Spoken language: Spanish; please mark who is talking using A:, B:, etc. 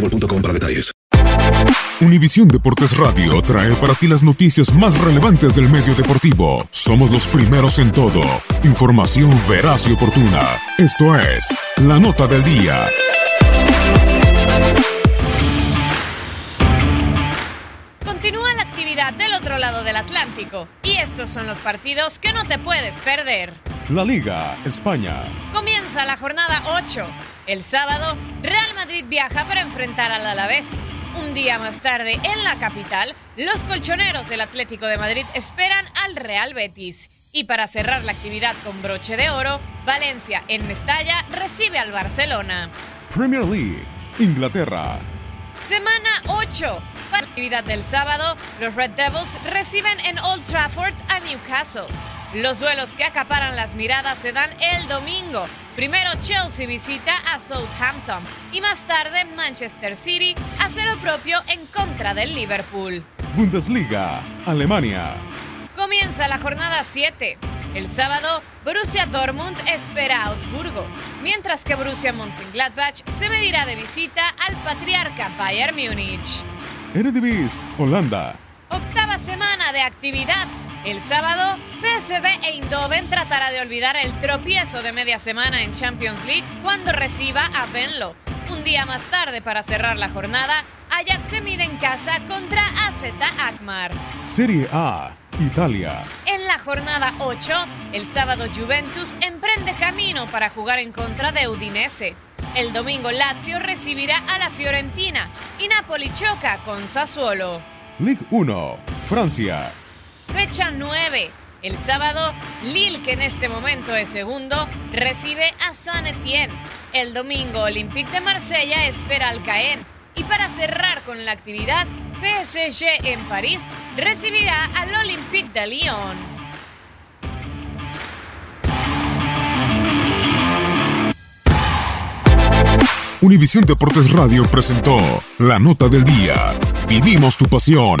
A: boostmobile.com para detalles.
B: Univisión Deportes Radio trae para ti las noticias más relevantes del medio deportivo. Somos los primeros en todo. Información veraz y oportuna. Esto es La Nota del Día.
C: Continúa la actividad del otro lado del Atlántico y estos son los partidos que no te puedes perder.
B: La Liga, España.
C: Comienza la jornada 8. El sábado, Real Madrid viaja para enfrentar al Alavés. Un día más tarde, en la capital, los colchoneros del Atlético de Madrid esperan al Real Betis. Y para cerrar la actividad con broche de oro, Valencia en Mestalla recibe al Barcelona.
B: Premier League, Inglaterra.
C: Semana 8. Para la actividad del sábado, los Red Devils reciben en Old Trafford a Newcastle. Los duelos que acaparan las miradas se dan el domingo. Primero Chelsea visita a Southampton y más tarde Manchester City hace lo propio en contra del Liverpool.
B: Bundesliga, Alemania.
C: Comienza la jornada 7. El sábado, Borussia Dortmund espera a Augsburgo, mientras que Borussia Mönchengladbach se medirá de visita al patriarca Bayern Múnich.
B: Eredivisie, Holanda.
C: Octava semana de actividad. El sábado, PSV e Eindhoven tratará de olvidar el tropiezo de media semana en Champions League cuando reciba a Venlo. Un día más tarde, para cerrar la jornada, Ajax se mide en casa contra AZ Akmar.
B: Serie A, Italia.
C: En la jornada 8, el sábado Juventus emprende camino para jugar en contra de Udinese. El domingo Lazio recibirá a la Fiorentina y Napoli choca con Sassuolo.
B: Ligue 1, Francia.
C: Fecha 9. El sábado, Lille, que en este momento es segundo, recibe a Saint Etienne. El domingo, Olympique de Marsella espera al Caen. Y para cerrar con la actividad, PSG en París recibirá al Olympique de Lyon.
B: Univisión Deportes Radio presentó la nota del día. Vivimos tu pasión.